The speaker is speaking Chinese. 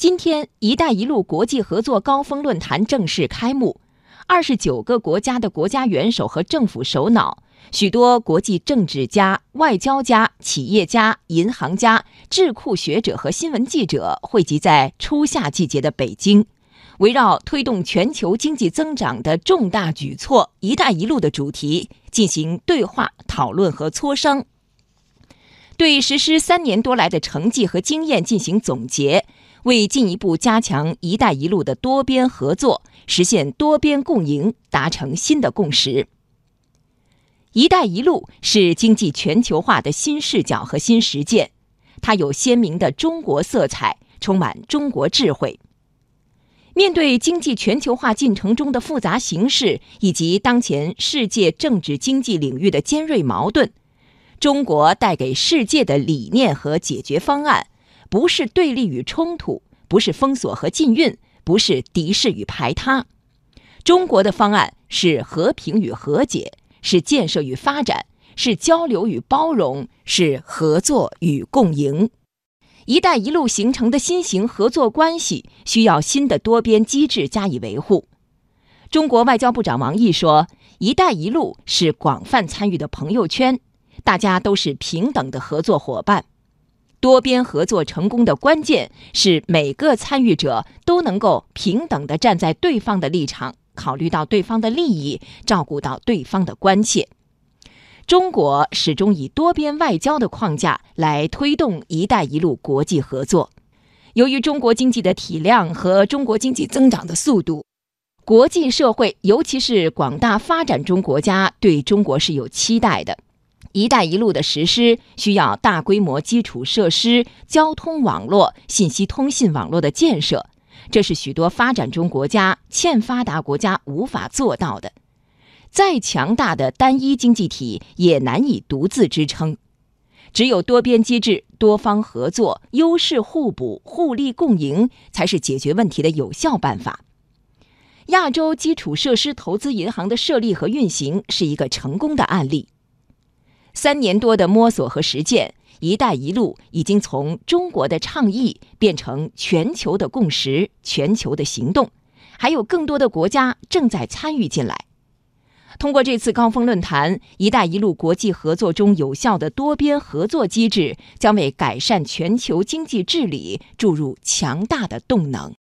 今天，“一带一路”国际合作高峰论坛正式开幕，二十九个国家的国家元首和政府首脑，许多国际政治家、外交家、企业家、银行家、智库学者和新闻记者汇集在初夏季节的北京，围绕推动全球经济增长的重大举措“一带一路”的主题进行对话、讨论和磋商，对实施三年多来的成绩和经验进行总结。为进一步加强“一带一路”的多边合作，实现多边共赢，达成新的共识。“一带一路”是经济全球化的新视角和新实践，它有鲜明的中国色彩，充满中国智慧。面对经济全球化进程中的复杂形势以及当前世界政治经济领域的尖锐矛盾，中国带给世界的理念和解决方案。不是对立与冲突，不是封锁和禁运，不是敌视与排他。中国的方案是和平与和解，是建设与发展，是交流与包容，是合作与共赢。“一带一路”形成的新型合作关系，需要新的多边机制加以维护。中国外交部长王毅说：“一带一路是广泛参与的朋友圈，大家都是平等的合作伙伴。”多边合作成功的关键是每个参与者都能够平等地站在对方的立场，考虑到对方的利益，照顾到对方的关切。中国始终以多边外交的框架来推动“一带一路”国际合作。由于中国经济的体量和中国经济增长的速度，国际社会尤其是广大发展中国家对中国是有期待的。“一带一路”的实施需要大规模基础设施、交通网络、信息通信网络的建设，这是许多发展中国家、欠发达国家无法做到的。再强大的单一经济体也难以独自支撑，只有多边机制、多方合作、优势互补、互利共赢，才是解决问题的有效办法。亚洲基础设施投资银行的设立和运行是一个成功的案例。三年多的摸索和实践，“一带一路”已经从中国的倡议变成全球的共识、全球的行动，还有更多的国家正在参与进来。通过这次高峰论坛，“一带一路”国际合作中有效的多边合作机制，将为改善全球经济治理注入强大的动能。